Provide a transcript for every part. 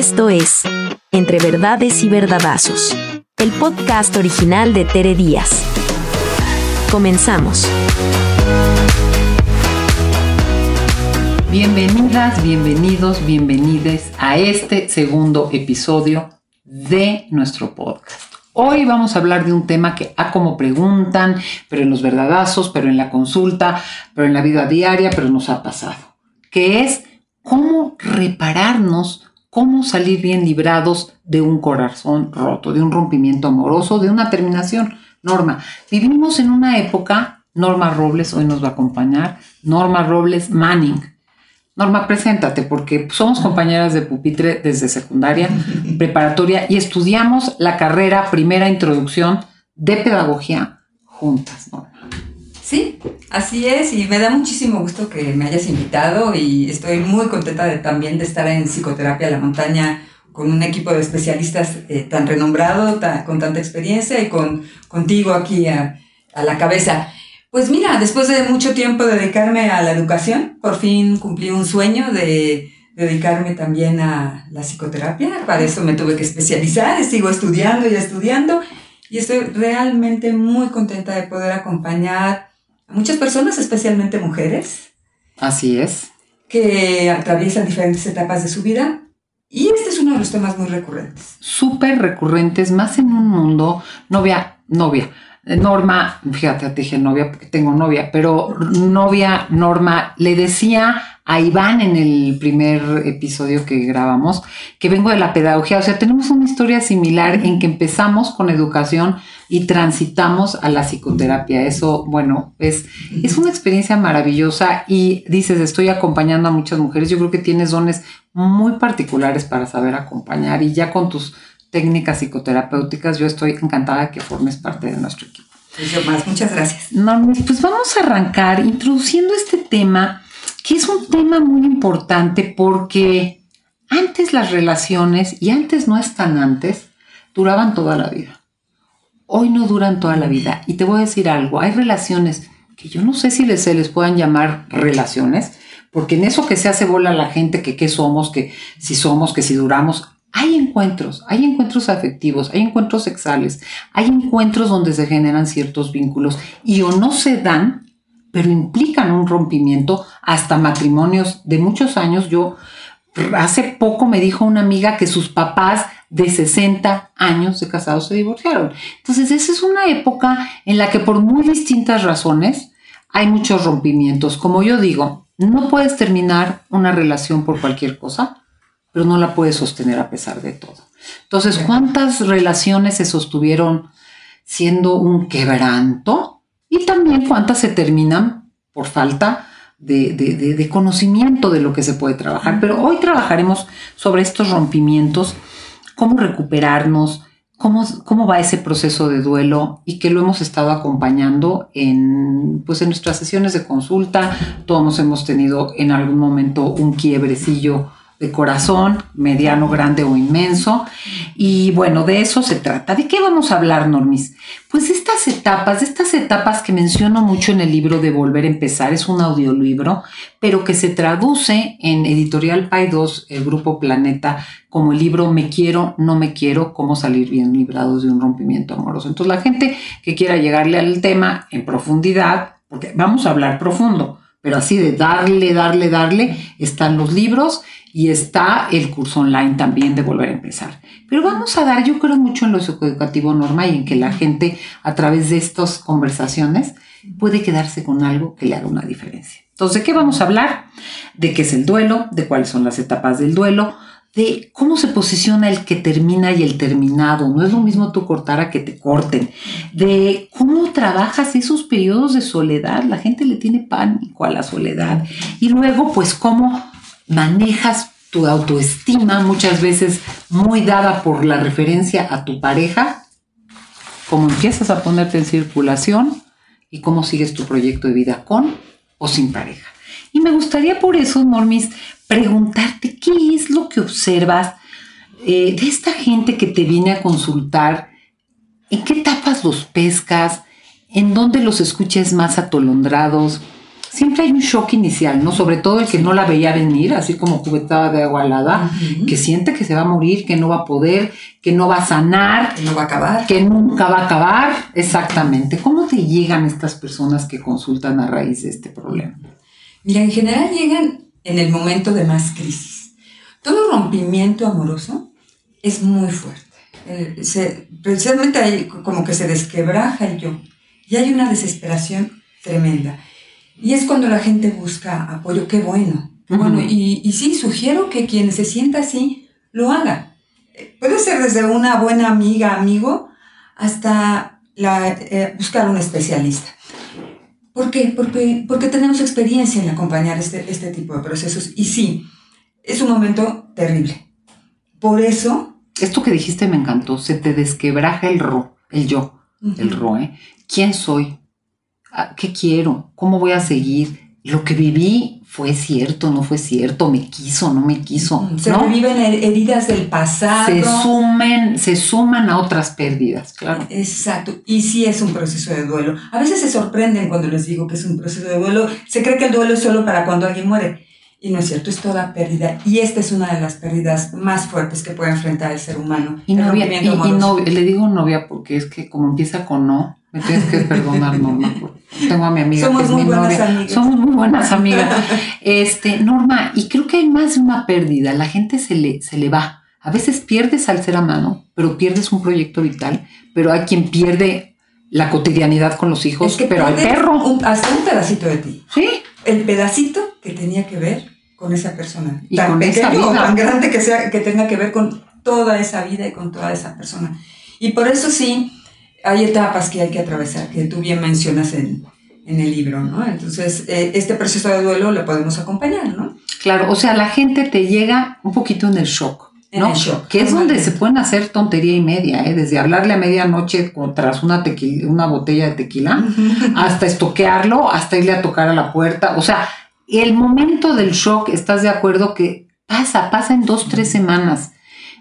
Esto es Entre Verdades y Verdadazos, el podcast original de Tere Díaz. Comenzamos. Bienvenidas, bienvenidos, bienvenides a este segundo episodio de nuestro podcast. Hoy vamos a hablar de un tema que a como preguntan, pero en los verdadazos, pero en la consulta, pero en la vida diaria, pero nos ha pasado, que es cómo repararnos, cómo salir bien librados de un corazón roto, de un rompimiento amoroso, de una terminación. Norma, vivimos en una época, Norma Robles hoy nos va a acompañar, Norma Robles Manning. Norma, preséntate porque somos compañeras de pupitre desde secundaria, preparatoria y estudiamos la carrera primera introducción de pedagogía juntas, Norma. Sí, así es, y me da muchísimo gusto que me hayas invitado y estoy muy contenta de, también de estar en Psicoterapia La Montaña con un equipo de especialistas eh, tan renombrado, con tanta experiencia y con, contigo aquí a, a la cabeza. Pues mira, después de mucho tiempo dedicarme a la educación, por fin cumplí un sueño de dedicarme también a la psicoterapia. Para eso me tuve que especializar, sigo estudiando y estudiando y estoy realmente muy contenta de poder acompañar muchas personas, especialmente mujeres. Así es. Que atraviesan diferentes etapas de su vida. Y este es uno de los temas muy recurrentes. Súper recurrentes, más en un mundo, novia, novia. Norma, fíjate, te dije novia porque tengo novia, pero novia, Norma, le decía a Iván en el primer episodio que grabamos que vengo de la pedagogía, o sea, tenemos una historia similar en que empezamos con educación y transitamos a la psicoterapia. Eso, bueno, es, es una experiencia maravillosa y dices, estoy acompañando a muchas mujeres. Yo creo que tienes dones muy particulares para saber acompañar y ya con tus técnicas psicoterapéuticas, yo estoy encantada de que formes parte de nuestro equipo. Yo más, muchas gracias. Normis, pues vamos a arrancar introduciendo este tema, que es un tema muy importante porque antes las relaciones, y antes no es tan antes, duraban toda la vida hoy no duran toda la vida. Y te voy a decir algo, hay relaciones que yo no sé si les, se les puedan llamar relaciones, porque en eso que se hace bola la gente, que qué somos, que si somos, que si duramos, hay encuentros, hay encuentros afectivos, hay encuentros sexuales, hay encuentros donde se generan ciertos vínculos y o no se dan, pero implican un rompimiento hasta matrimonios de muchos años. Yo hace poco me dijo una amiga que sus papás de 60 años de casados se divorciaron. Entonces, esa es una época en la que por muy distintas razones hay muchos rompimientos. Como yo digo, no puedes terminar una relación por cualquier cosa, pero no la puedes sostener a pesar de todo. Entonces, ¿cuántas relaciones se sostuvieron siendo un quebranto? Y también cuántas se terminan por falta de, de, conocimiento de lo que se puede trabajar. Pero hoy trabajaremos sobre estos rompimientos cómo recuperarnos, cómo, cómo va ese proceso de duelo y que lo hemos estado acompañando en, pues en nuestras sesiones de consulta. Todos hemos tenido en algún momento un quiebrecillo de corazón, mediano, grande o inmenso. Y bueno, de eso se trata. ¿De qué vamos a hablar, Normis? Pues estas etapas, estas etapas que menciono mucho en el libro de Volver a Empezar, es un audiolibro, pero que se traduce en Editorial Pay 2, el grupo Planeta, como el libro Me quiero, no me quiero, cómo salir bien librados de un rompimiento amoroso. Entonces la gente que quiera llegarle al tema en profundidad, porque vamos a hablar profundo, pero así de darle, darle, darle, están los libros y está el curso online también de volver a empezar. Pero vamos a dar, yo creo mucho en lo psicoeducativo norma y en que la gente a través de estas conversaciones puede quedarse con algo que le haga una diferencia. Entonces, ¿de qué vamos a hablar? De qué es el duelo, de cuáles son las etapas del duelo, de cómo se posiciona el que termina y el terminado. No es lo mismo tú cortar a que te corten. De cómo trabajas esos periodos de soledad. La gente le tiene pánico a la soledad. Y luego, pues, cómo manejas tu autoestima, muchas veces muy dada por la referencia a tu pareja, cómo empiezas a ponerte en circulación y cómo sigues tu proyecto de vida con o sin pareja. Y me gustaría por eso, Normis, preguntarte qué es lo que observas eh, de esta gente que te viene a consultar, en qué etapas los pescas, en dónde los escuchas más atolondrados, siempre hay un shock inicial, ¿no? Sobre todo el que no la veía venir, así como cubetada de agua helada, que siente que se va a morir, que no va a poder, que no va a sanar, Que no va a acabar. que nunca va a acabar. Exactamente. ¿Cómo te llegan estas personas que consultan a raíz de este problema? Mira, en general llegan en el momento de más crisis. Todo rompimiento amoroso es muy fuerte. Eh, se- precisamente ahí como que se desquebraja el yo y hay una desesperación tremenda. Y es cuando la gente busca apoyo, qué bueno. qué Ujú. bueno. Y, y sí, sugiero que quien se sienta así lo haga. Eh, Puede ser desde una buena amiga, amigo, hasta la, eh, buscar un especialista. ¿Por qué? Porque, porque tenemos experiencia en acompañar este, este tipo de procesos. Y sí, es un momento terrible. Por eso... Esto que dijiste me encantó. Se te desquebraja el ro, el yo, el ro, ¿eh? ¿Quién soy? Ah, ¿Qué quiero? ¿Cómo voy a seguir? Lo que viví fue cierto, no fue cierto, me quiso, no me quiso, Se ¿no? reviven her- heridas del pasado. Se sumen, se suman a otras pérdidas, claro. Exacto, y sí es un proceso de duelo. A veces se sorprenden cuando les digo que es un proceso de duelo. Se cree que el duelo es solo para cuando alguien muere. Y no es cierto, es toda pérdida. Y esta es una de las pérdidas más fuertes que puede enfrentar el ser humano. Y novia, y, y le digo novia porque es que como empieza con no, me tienes que perdonar, Norma. Tengo a mi amiga Somos que es muy mi buenas novia. amigas. Somos muy buenas amigas. Este, Norma, y creo que hay más de una pérdida. La gente se le, se le va. A veces pierdes al ser amado, pero pierdes un proyecto vital, pero hay quien pierde la cotidianidad con los hijos, Es que pero al perro. un- hasta un pedacito de ti. Sí, El pedacito que tenía que ver con esa persona. Y tan con pequeño o tan grande que sea, que tenga que ver con toda esa vida y con toda esa persona. Y por eso sí, hay etapas que hay que atravesar, que tú bien mencionas en, en el libro, ¿no? Entonces, eh, este proceso de duelo lo podemos acompañar, ¿no? claro. O sea, la gente te llega un poquito en el shock. En ¿no? el shock, Que es donde se pueden hacer tontería y media, ¿eh? desde hablarle a medianoche tras una, tequila, una botella de tequila, hasta estoquearlo, hasta irle a tocar a la puerta. O sea, el momento del shock, ¿estás de acuerdo que pasa, pasa en dos, tres semanas?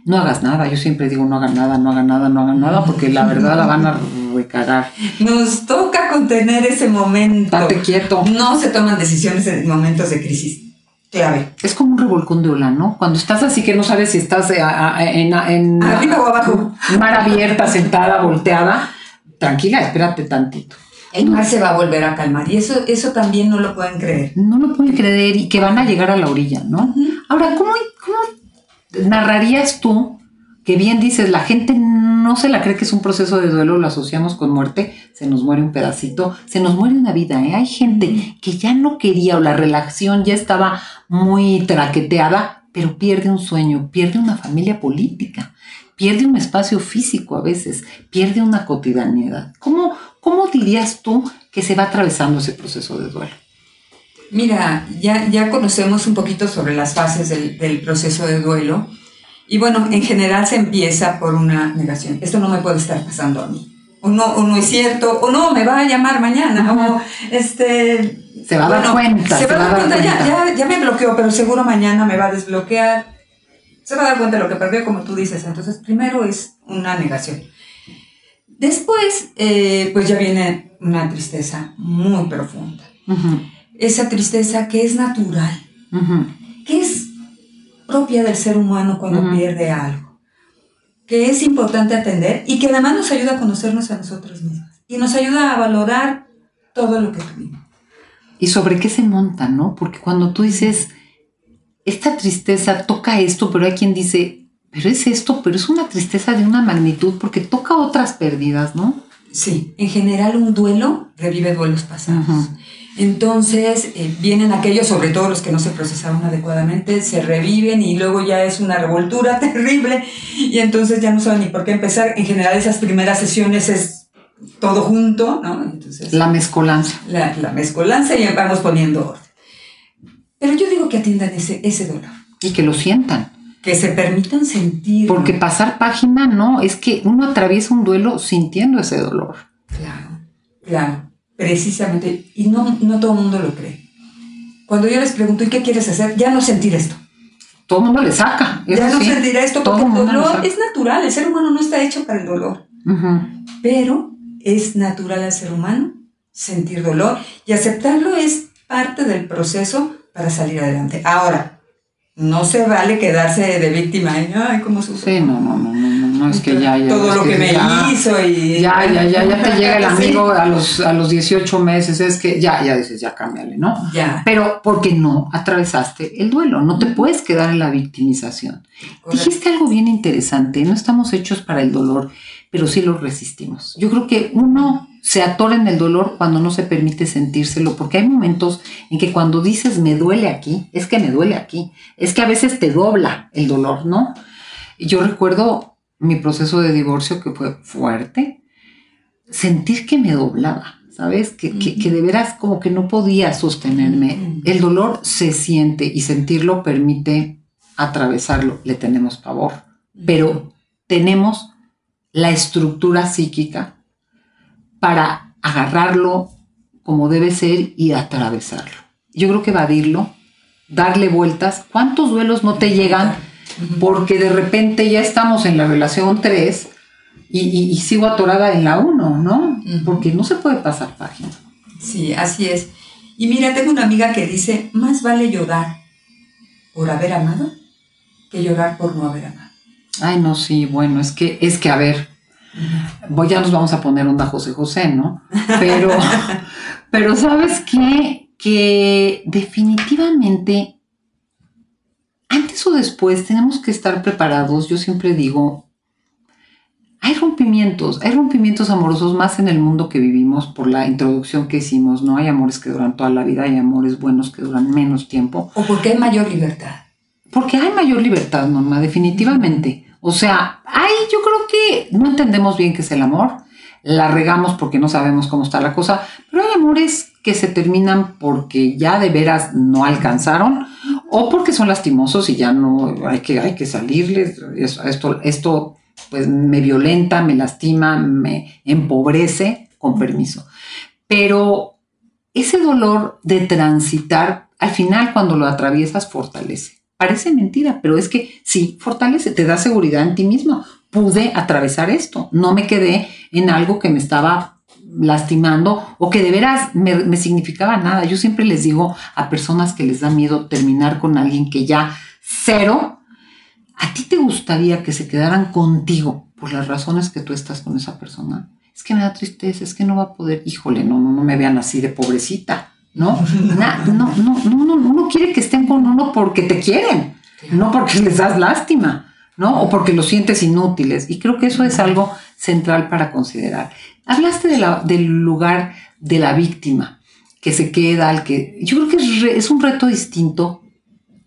No hagas nada, yo siempre digo no hagan nada, no hagan nada, no hagan nada, porque la verdad la van a recagar. Nos toca contener ese momento. Date quieto. No se toman decisiones en momentos de crisis. Clave. Es como un revolcón de ola, ¿no? Cuando estás así que no sabes si estás eh, en, en Arriba o abajo. mar abierta, sentada, volteada, tranquila, espérate tantito. El mar se va a volver a calmar. Y eso, eso también no lo pueden creer. No lo pueden creer y que van a llegar a la orilla, ¿no? Ahora, ¿cómo, ¿cómo narrarías tú que bien dices, la gente no se la cree que es un proceso de duelo, lo asociamos con muerte, se nos muere un pedacito, se nos muere una vida, ¿eh? Hay gente que ya no quería o la relación ya estaba muy traqueteada, pero pierde un sueño, pierde una familia política, pierde un espacio físico a veces, pierde una cotidianidad. ¿Cómo, cómo dirías tú que se va atravesando ese proceso de duelo? Mira, ya, ya conocemos un poquito sobre las fases del, del proceso de duelo. Y bueno, en general se empieza por una negación. Esto no me puede estar pasando a mí. O no, o no es cierto, o no, me va a llamar mañana, o este... Se va a dar cuenta, Se va a dar cuenta, ya, ya, ya me bloqueó, pero seguro mañana me va a desbloquear. Se va a dar cuenta de lo que perdió, como tú dices. Entonces, primero es una negación. Después, eh, pues ya viene una tristeza muy profunda. Ujú, Esa tristeza que es natural, ujú. que es propia del ser humano cuando Ujú. pierde algo, que es importante atender y que además nos ayuda a conocernos a nosotros mismos y nos ayuda a valorar todo lo que tuvimos. y sobre qué se monta, ¿no? Porque cuando tú dices, esta tristeza toca esto, pero hay quien dice, pero es esto, pero es una tristeza de una magnitud porque toca otras pérdidas, ¿no? Sí, en general un duelo revive duelos pasados. Ujú. Entonces eh, vienen aquellos, sobre todo los que no se procesaron adecuadamente, se reviven y luego ya es una revoltura terrible y entonces ya no saben ni por qué empezar. En general esas primeras sesiones es todo junto, ¿no? Entonces La mezcolanza. la, la mezcolanza y vamos poniendo orden. Pero yo digo que atiendan ese, ese dolor, Y que lo sientan. que se permitan sentir. Porque pasar página, no, es que uno atraviesa un duelo sintiendo ese dolor. Claro, claro, precisamente. Y no, no todo el mundo lo cree. Cuando yo les pregunto, ¿y qué quieres hacer? Ya no sentir esto. Todo el mundo le saca. ya no sí. sentir esto, Todo porque el mundo lo dolor es natural. El ser humano no está hecho para el dolor. Pero es natural al ser humano sentir dolor y aceptarlo es parte del proceso para salir adelante. Ahora, no se vale quedarse de víctima y, ay, cómo sufre. Sí, no, no, no, no, no, es que ya, ya. Todo lo que, me ya, hizo y... Ya, ya, ya, ya te llega el amigo a los, a los 18 meses, es que ya, ya dices, ya cámbiale, ¿no? Ya, Pero porque no atravesaste el duelo, no te puedes quedar en la victimización. correcto. Dijiste algo bien interesante, no estamos hechos para el dolor, pero sí lo resistimos. Yo creo que uno se atora en el dolor cuando no se permite sentírselo, porque hay momentos en que cuando dices me duele aquí, es que me duele aquí, es que a veces te dobla el dolor, ¿no? Yo recuerdo mi proceso de divorcio que fue fuerte, sentir que me doblaba, ¿sabes? Que, que, que de veras como que no podía sostenerme. El dolor se siente y sentirlo permite atravesarlo, le tenemos pavor, pero tenemos la estructura psíquica para agarrarlo como debe ser y atravesarlo. Yo creo que evadirlo, darle vueltas, ¿cuántos duelos no te llegan? Porque de repente ya estamos en la relación 3 y, y- y sigo atorada en la 1, ¿no? Porque no se puede pasar página. Sí, así es. Y mira, tengo una amiga que dice, más vale llorar por haber amado que llorar por no haber amado. Ay, no, sí, bueno, es que, es que, a ver, voy, ya nos vamos a poner onda José José, ¿no? Pero, pero ¿sabes qué? Que definitivamente, antes o después, tenemos que estar preparados. Yo siempre digo, hay rompimientos, hay rompimientos amorosos más en el mundo que vivimos por la introducción que hicimos, ¿no? Hay amores que duran toda la vida, hay amores buenos que duran menos tiempo. O porque hay mayor libertad. Porque hay mayor libertad, Norma, definitivamente. O sea, hay, yo creo que no entendemos bien qué es el amor, la regamos porque no sabemos cómo está la cosa, pero hay amores que se terminan porque ya de veras no alcanzaron o porque son lastimosos y ya no hay que, hay que salirles. Es- Esto, esto pues me violenta, me lastima, me empobrece, con permiso. Pero ese dolor de transitar, al final cuando lo atraviesas, fortalece. Parece mentira, pero es que sí, fortalece, te da seguridad en ti mismo. Pude atravesar esto, no me quedé en algo que me estaba lastimando o que de veras me, me significaba nada. Yo siempre les digo a personas que les da miedo terminar con alguien que ya cero, ¿a ti te gustaría que se quedaran contigo por las razones que tú estás con esa persona? Es que me da tristeza, es que no va a poder, híjole, no, no, no me vean así de pobrecita, ¿no? Na- no, no, no, no, uno quiere que estén con uno porque te quieren, no porque les das lástima, ¿no? O porque los sientes inútiles. Y creo que eso es algo central para considerar. Hablaste de la- del lugar de la víctima que se queda, al que yo creo que es, re- es un reto distinto.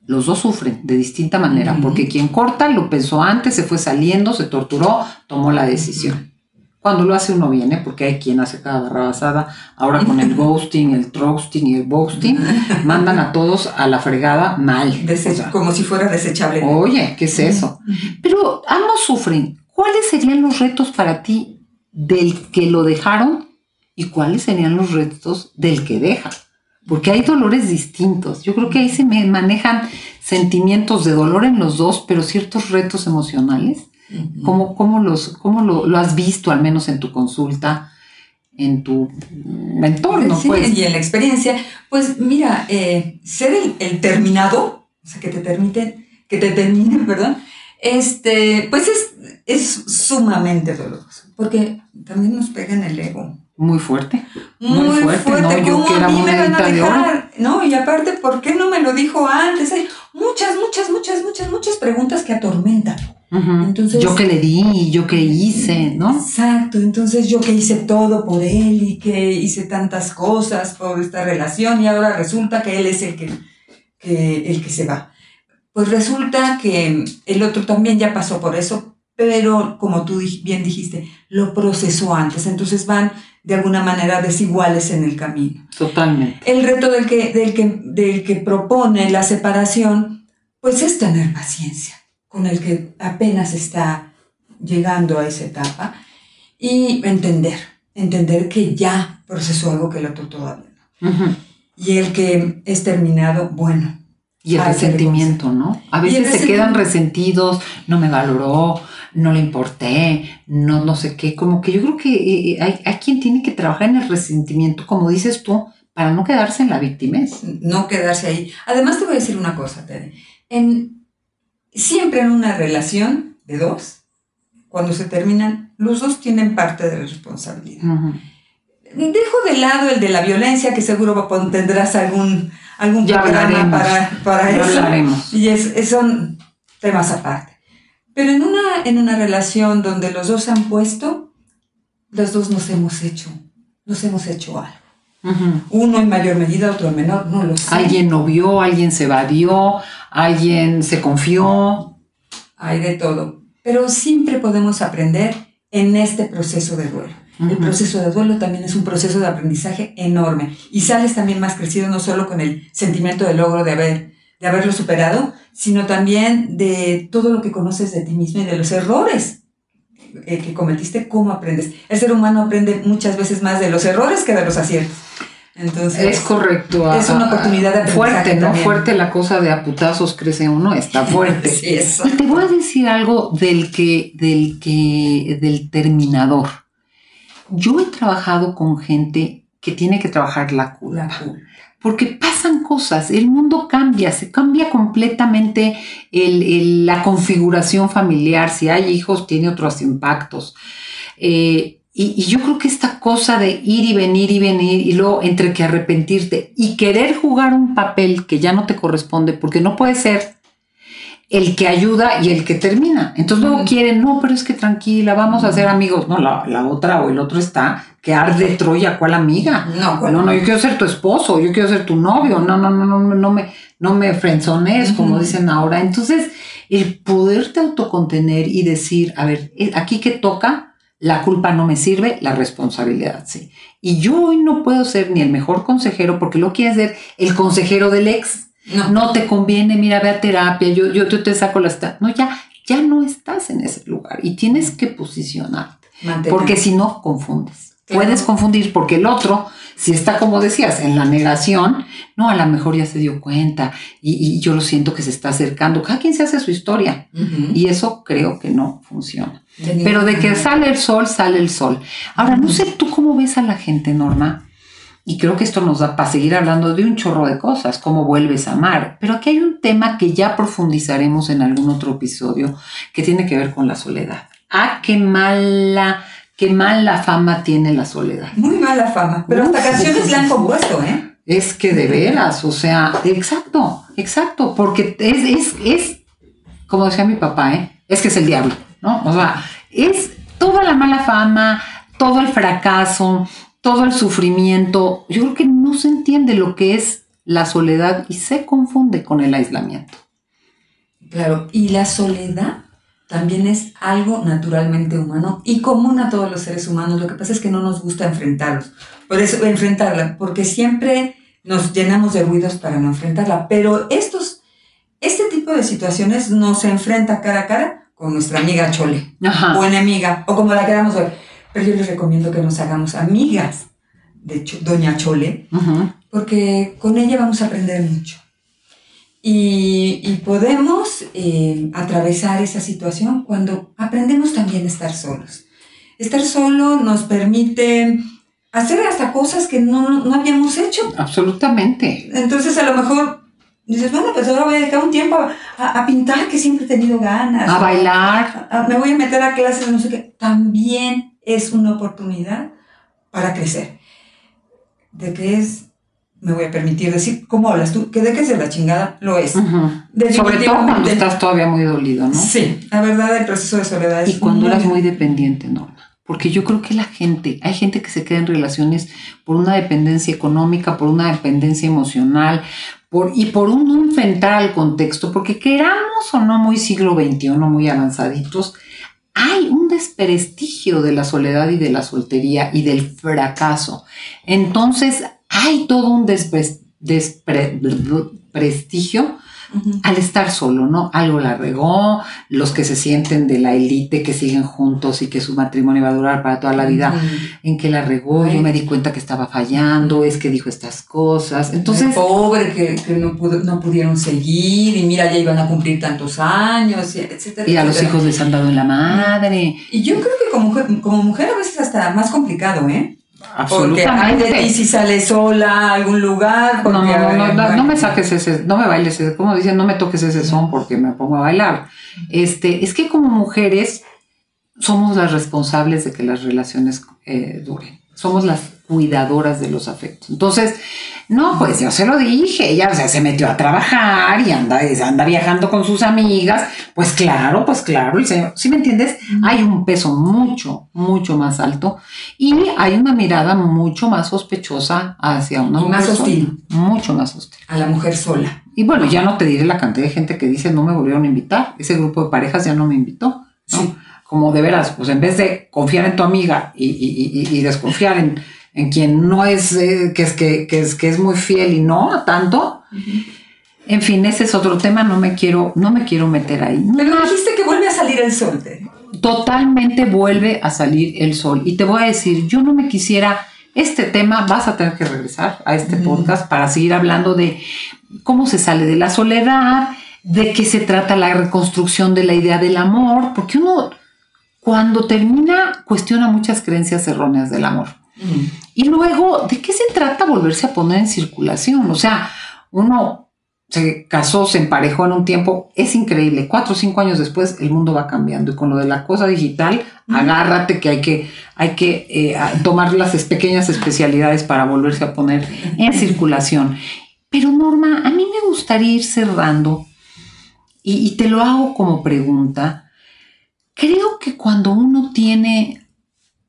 Los dos sufren de distinta manera, porque quien corta lo pensó antes, se fue saliendo, se torturó, tomó la decisión. Cuando lo hace uno viene, porque hay quien hace cada barrabasada, ahora con el ghosting, el trusting y el boasting, mandan a todos a la fregada mal. Dese- O sea, como si fuera desechable. Oye, ¿qué es eso? Pero ambos sufren. ¿Cuáles serían los retos para ti del que lo dejaron y cuáles serían los retos del que deja? Porque hay dolores distintos. Yo creo que ahí se me manejan sentimientos de dolor en los dos, pero ciertos retos emocionales. ¿Cómo, cómo los, cómo lo, lo has visto, al menos en tu consulta, en tu entorno? Sí, pues? Y en la experiencia, pues mira, eh, ser el, el terminado, o sea, que te termiten, que te terminen, perdón, este, pues es, es sumamente doloroso, porque también nos pega en el ego. Muy fuerte. Muy, Muy fuerte, fuerte, ¿no? Yo ¿cómo era a mí me van a dejar? No, y aparte, ¿por qué no me lo dijo antes? Hay muchas, muchas, muchas, muchas, muchas preguntas que atormentan. Entonces- yo que le di, yo que hice, ¿no? Exacto, entonces yo que hice todo por él y que hice tantas cosas por esta relación y ahora resulta que él es el que, que- el que se va. Pues resulta que el otro también ya pasó por eso, pero como tú bien dijiste, lo procesó antes, entonces van de alguna manera desiguales en el camino. Totalmente. El reto del que, del que, del que propone la separación, pues es tener paciencia con el que apenas está llegando a esa etapa y entender, entender que ya procesó algo que el otro todavía no. Ujú. Y el que es terminado, bueno, Y el que resentimiento, ¿no? A veces se quedan resentidos, no me valoró, no le importé, no, no sé qué. Como que yo creo que eh, hay, hay quien tiene que trabajar en el resentimiento, como dices tú, para no quedarse en la victimez. No quedarse ahí. Además te voy a decir una cosa, Tere. En, siempre en una relación de dos, cuando se terminan, los dos tienen parte de la responsabilidad. Dejo de lado el de la violencia, que seguro tendrás algún, algún programa para, para eso. Y es, son temas aparte. Pero en una, en una relación donde los dos han puesto, los dos nos hemos hecho, nos hemos hecho algo. Uno en mayor medida, otro en menor, no lo sé. Alguien no vio, alguien se evadió, alguien se confió. Hay de todo. Pero siempre podemos aprender en este proceso de duelo. El proceso de duelo también es un proceso de aprendizaje enorme y sales también más crecido no solo con el sentimiento de logro de, haber, de haberlo superado, sino también de todo lo que conoces de ti mismo y de los errores eh, que cometiste, cómo aprendes. El ser humano aprende muchas veces más de los errores que de los aciertos. Entonces, es correcto. Es una oportunidad de Fuerte, ¿no? Fuerte la cosa de a putazos crece uno, está fuerte. sí, eso. Y te voy a decir algo del que, del que, del terminador. Yo he trabajado con gente que tiene que trabajar la culpa. Porque pasan cosas, el mundo cambia, se cambia completamente la configuración familiar. Si hay hijos, tiene otros impactos. Eh, y, yo creo que esta cosa de ir y venir y venir y luego entre que arrepentirte y querer jugar un papel que ya no te corresponde, porque no puede ser el que ayuda y el que termina. Entonces luego quieren, no, pero es que tranquila, vamos a ser amigos. No, la, otra o el otro está que arde Troya, ¿cuál amiga? No, no, no, yo quiero ser tu esposo, yo quiero ser tu novio, no, no, no, no, no me, no me frenzones, como dicen ahora. Entonces, el poderte autocontener y decir, a ver, eh, aquí que toca, la culpa no me sirve, la responsabilidad sí. Y yo hoy no puedo ser ni el mejor consejero porque lo quieres ser el consejero del ex. No. te conviene, mira, ve a terapia, yo, yo, te saco la... No, ya, ya no estás en ese lugar y tienes que posicionarte. Porque si no, confundes. Puedes confundir porque el otro si está, como decías, en la negación, no, a lo mejor ya se dio cuenta y, yo lo siento que se está acercando. Cada quien se hace su historia y eso creo que no funciona. Pero de que sale el sol, sale el sol. Ahora, no sé tú cómo ves a la gente, Norma, y creo que esto nos da para seguir hablando de un chorro de cosas, cómo vuelves a amar. Pero aquí hay un tema que ya profundizaremos en algún otro episodio que tiene que ver con la soledad. Ah, qué mala qué mala fama tiene la soledad. Muy mala fama, pero hasta canciones le han compuesto, ¿eh? Es que de veras, o sea, exacto, exacto, porque es, es, es, como decía mi papá, ¿eh? Es que es el diablo, ¿no? O sea, es toda la mala fama, todo el fracaso, todo el sufrimiento. Yo creo que no se entiende lo que es la soledad y se confunde con el aislamiento. Claro, y la soledad también es algo naturalmente humano y común a todos los seres humanos. Lo que pasa es que no nos gusta enfrentarlos. Por eso, enfrentarla, porque siempre nos llenamos de ruidos para no enfrentarla. Pero estos, este tipo de situaciones nos enfrenta cara a cara con nuestra amiga Chole o enemiga o como la queramos ver. Pero yo les recomiendo que nos hagamos amigas de Doña Chole, porque con ella vamos a aprender mucho. Y, podemos eh, atravesar esa situación cuando aprendemos también a estar solos. Estar solo nos permite hacer hasta cosas que no, no habíamos hecho. Absolutamente. Entonces a lo mejor dices, bueno, pues ahora voy a dedicar un tiempo a, pintar, que siempre he tenido ganas. A bailar. me voy a meter a clases, no sé qué. También es una oportunidad para crecer. De que es me voy a permitir decir, ¿cómo hablas tú? Que de que es de la chingada, lo es. Sobre todo cuando estás todavía muy dolido, ¿no? Sí, la verdad el proceso de soledad es... Y cuando eras muy dependiente, Norma. Porque yo creo que la gente, hay gente que se queda en relaciones por una dependencia económica, por una dependencia emocional, por, y por un no enfrentar al contexto, porque queramos o no muy siglo XXI, muy avanzaditos, hay un desprestigio de la soledad y de la soltería y del fracaso. Entonces, hay todo un desprestigio al estar solo, ¿no? Algo la regó, los que se sienten de la élite que siguen juntos y que su matrimonio va a durar para toda la vida, en que la regó, yo me di cuenta que estaba fallando, es que dijo estas cosas. Entonces... pobre, que, no, no pudieron seguir y mira, ya iban a cumplir tantos años, etcétera. Y a los hijos les han dado en la madre. Y yo creo que como mujer, como mujer a veces hasta más complicado, ¿eh? Porque hay de ti si sales sola a algún lugar. No, no, no, no, no, me saques ese, no me bailes ese, como dicen, no me toques ese son porque me pongo a bailar. Este, es que como mujeres somos las responsables de que las relaciones eh, duren. Somos las cuidadoras de los afectos. Entonces, no, pues yo se lo dije, ella o sea, se metió a trabajar y anda, anda viajando con sus amigas, pues claro, pues claro, el señor, ¿sí me entiendes? Hay un peso mucho, mucho más alto y hay una mirada mucho más sospechosa hacia una mujer más hostil. mucho más hostil. A la mujer sola. Y bueno, ya no te diré la cantidad de gente que dice no me volvieron a invitar, ese grupo de parejas ya no me invitó, ¿no? Como de veras, pues en vez de confiar en tu amiga y, y, y desconfiar en en quien no es, eh, que, es que, es, que es muy fiel y no tanto. En fin, ese es otro tema, no me quiero, no me quiero meter ahí. Pero dijiste que vuelve a salir el sol. Totalmente vuelve a salir el sol. Y te voy a decir, yo no me quisiera, este tema vas a tener que regresar a este podcast para seguir hablando de cómo se sale de la soledad, de qué se trata la reconstrucción de la idea del amor, porque uno cuando termina cuestiona muchas creencias erróneas del amor. Y luego, ¿de qué se trata volverse a poner en circulación? O sea, uno se casó, se emparejó en un tiempo, es increíble. Cuatro o cinco años después el mundo va cambiando y con lo de la cosa digital, agárrate que hay que, hay que eh, tomar las pequeñas especialidades para volverse a poner en circulación. Pero Norma, a mí me gustaría ir cerrando y te lo hago como pregunta. Creo que cuando uno tiene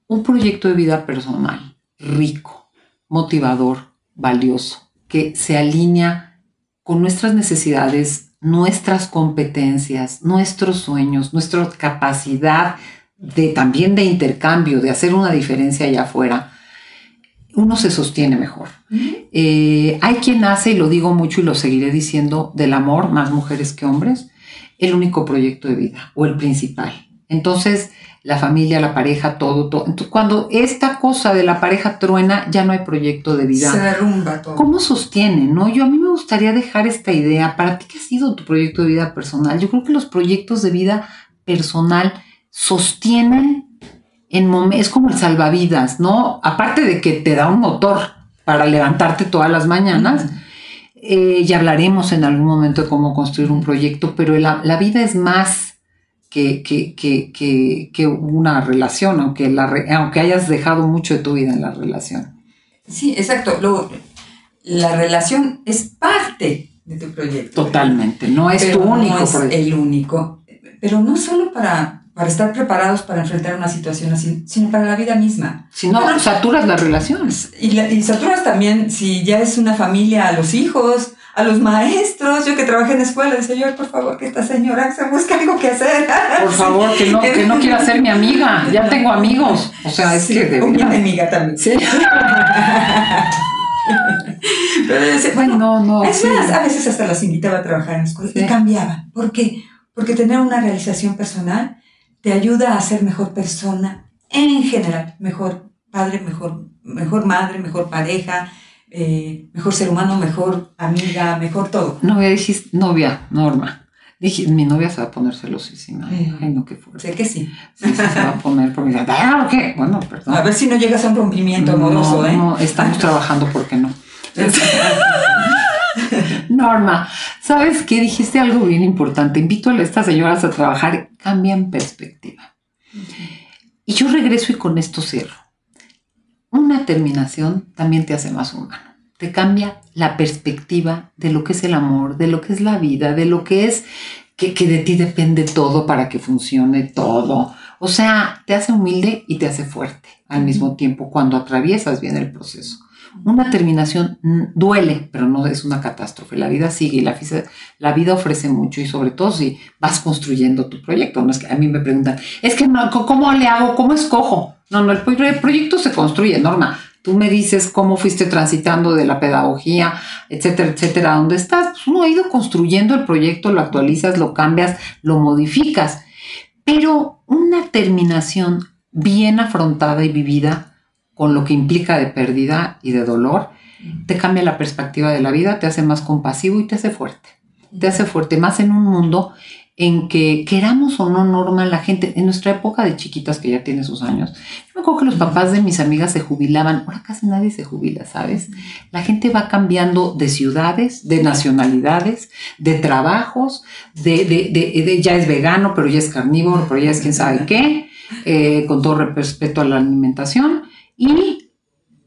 un proyecto de vida personal rico, motivador, valioso, que se alinea con nuestras necesidades, nuestras competencias, nuestros sueños, nuestra capacidad de también de intercambio, de hacer una diferencia allá afuera, uno se sostiene mejor. Eh, hay quien hace, y lo digo mucho y lo seguiré diciendo, del amor, más mujeres que hombres, el único proyecto de vida o el principal. Entonces, la familia, la pareja, todo, todo. Entonces, cuando esta cosa de la pareja truena, ya no hay proyecto de vida. Se derrumba todo. ¿Cómo sostiene? No, yo a mí me gustaría dejar esta idea. Para ti, ¿qué ha sido tu proyecto de vida personal? Yo creo que los proyectos de vida personal sostienen en momentos, es como el salvavidas, ¿no? Aparte de que te da un motor para levantarte todas las mañanas. Eh, ya hablaremos en algún momento de cómo construir un proyecto, pero la, la vida es más que, que, que, una relación, aunque, la, aunque hayas dejado mucho de tu vida en la relación. Sí, exacto. Luego, la relación es parte de tu proyecto. Totalmente, no es tu único no es El único, pero no solo para, para estar preparados para enfrentar una situación así, sino para la vida misma. Si no, saturas las relaciones. Y, y saturas también, si ya es una familia, a los hijos, a los maestros, yo que trabajé en escuela, decía yo, por favor, que esta señora se busque algo que hacer. Por favor, que no, que no quiera ser mi amiga, ya tengo amigos. O sea, es que de una amiga también. Sí. Pero bueno, no, no. Es más, a veces hasta los invitaba a trabajar en la escuela y cambiaba. ¿Por qué? Porque tener una realización personal te ayuda a ser mejor persona en general, mejor padre, mejor, mejor madre, mejor pareja, eh, mejor ser humano, mejor amiga, mejor todo. Novia, dijiste, novia, Norma. Dije, mi novia se va a poner celosísima. Ay, no, qué fuerte. Sé que sí. Sí, se va a poner porque ah, ¿qué? Bueno, perdón. A ver si no llegas a un rompimiento amoroso, no, ¿eh? No, estamos trabajando porque no. Norma, ¿sabes qué? Dijiste algo bien importante. Invito a estas señoras a trabajar, cambian perspectiva. Y yo regreso y con esto cierro una terminación también te hace más humano. Te cambia la perspectiva de lo que es el amor, de lo que es la vida, de lo que es que, de ti depende todo para que funcione todo. O sea, te hace humilde y te hace fuerte al mismo tiempo cuando atraviesas bien el proceso. Una terminación duele, pero no es una catástrofe. La vida sigue y la, vida ofrece mucho y sobre todo si vas construyendo tu proyecto. No es que a mí me preguntan, es que ¿cómo le hago? ¿Cómo escojo? No, no, el proyecto se construye, Norma. Tú me dices cómo fuiste transitando de la pedagogía, etcétera, etcétera, dónde estás. Pues uno ha ido construyendo el proyecto, lo actualizas, lo cambias, lo modificas. Pero una terminación bien afrontada y vivida con lo que implica de pérdida y de dolor, te cambia la perspectiva de la vida, te hace más compasivo y te hace fuerte. Te hace fuerte más en un mundo en que queramos o no normal la gente, en nuestra época de chiquitas que ya tiene sus años, yo me acuerdo que los papás de mis amigas se jubilaban, ahora casi nadie se jubila, ¿sabes? La gente va cambiando de ciudades, de nacionalidades, de trabajos, de, de, ya es vegano, pero ya es carnívoro, pero ya es quién sabe qué, eh, con todo respeto a la alimentación, y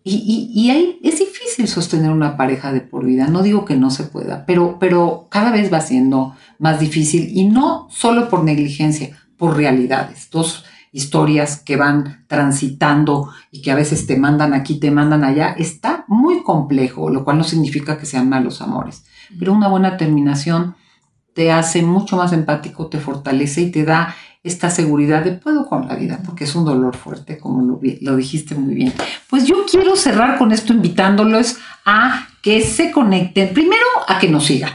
y, y, ahí es difícil sostener una pareja de por vida. No digo que no se pueda, pero, pero cada vez va siendo más difícil y no solo por negligencia, por realidades. Dos historias que van transitando y que a veces te mandan aquí, te mandan allá, está muy complejo, lo cual no significa que sean malos amores. Pero una buena terminación te hace mucho más empático, te fortalece y te da esta seguridad de puedo con la vida, porque es un dolor fuerte, como lo, dijiste muy bien. Pues yo quiero cerrar con esto invitándolos a que se conecten, primero a que nos sigan.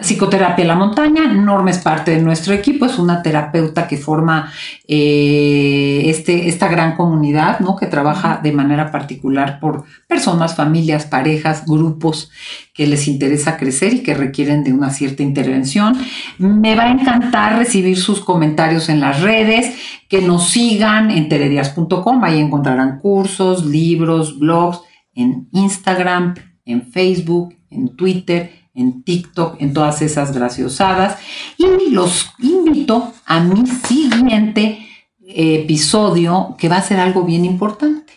Psicoterapia La Montaña, Norma es parte de nuestro equipo, es una terapeuta que forma eh, este, esta gran comunidad, ¿no? Que trabaja de manera particular por personas, familias, parejas, grupos que les interesa crecer y que requieren de una cierta intervención. Me va a encantar recibir sus comentarios en las redes, que nos sigan en teredias.com, ahí encontrarán cursos, libros, blogs, en Instagram, en Facebook, en Twitter en TikTok, en todas esas graciosadas. Y los invito a mi siguiente episodio, que va a ser algo bien importante.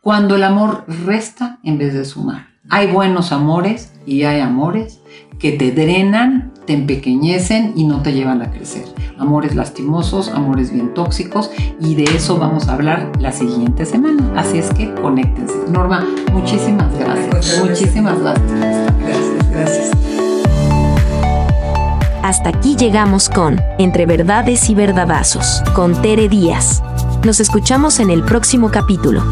Cuando el amor resta en vez de sumar. Hay buenos amores y hay amores que te drenan, te empequeñecen y no te llevan a crecer. Amores lastimosos, amores bien tóxicos y de eso vamos a hablar la siguiente semana. Así es que conéctense. Norma, muchísimas gracias. Muchísimas gracias. Gracias, gracias. Hasta aquí llegamos con Entre Verdades y Verdadazos, con Tere Díaz. Nos escuchamos en el próximo capítulo.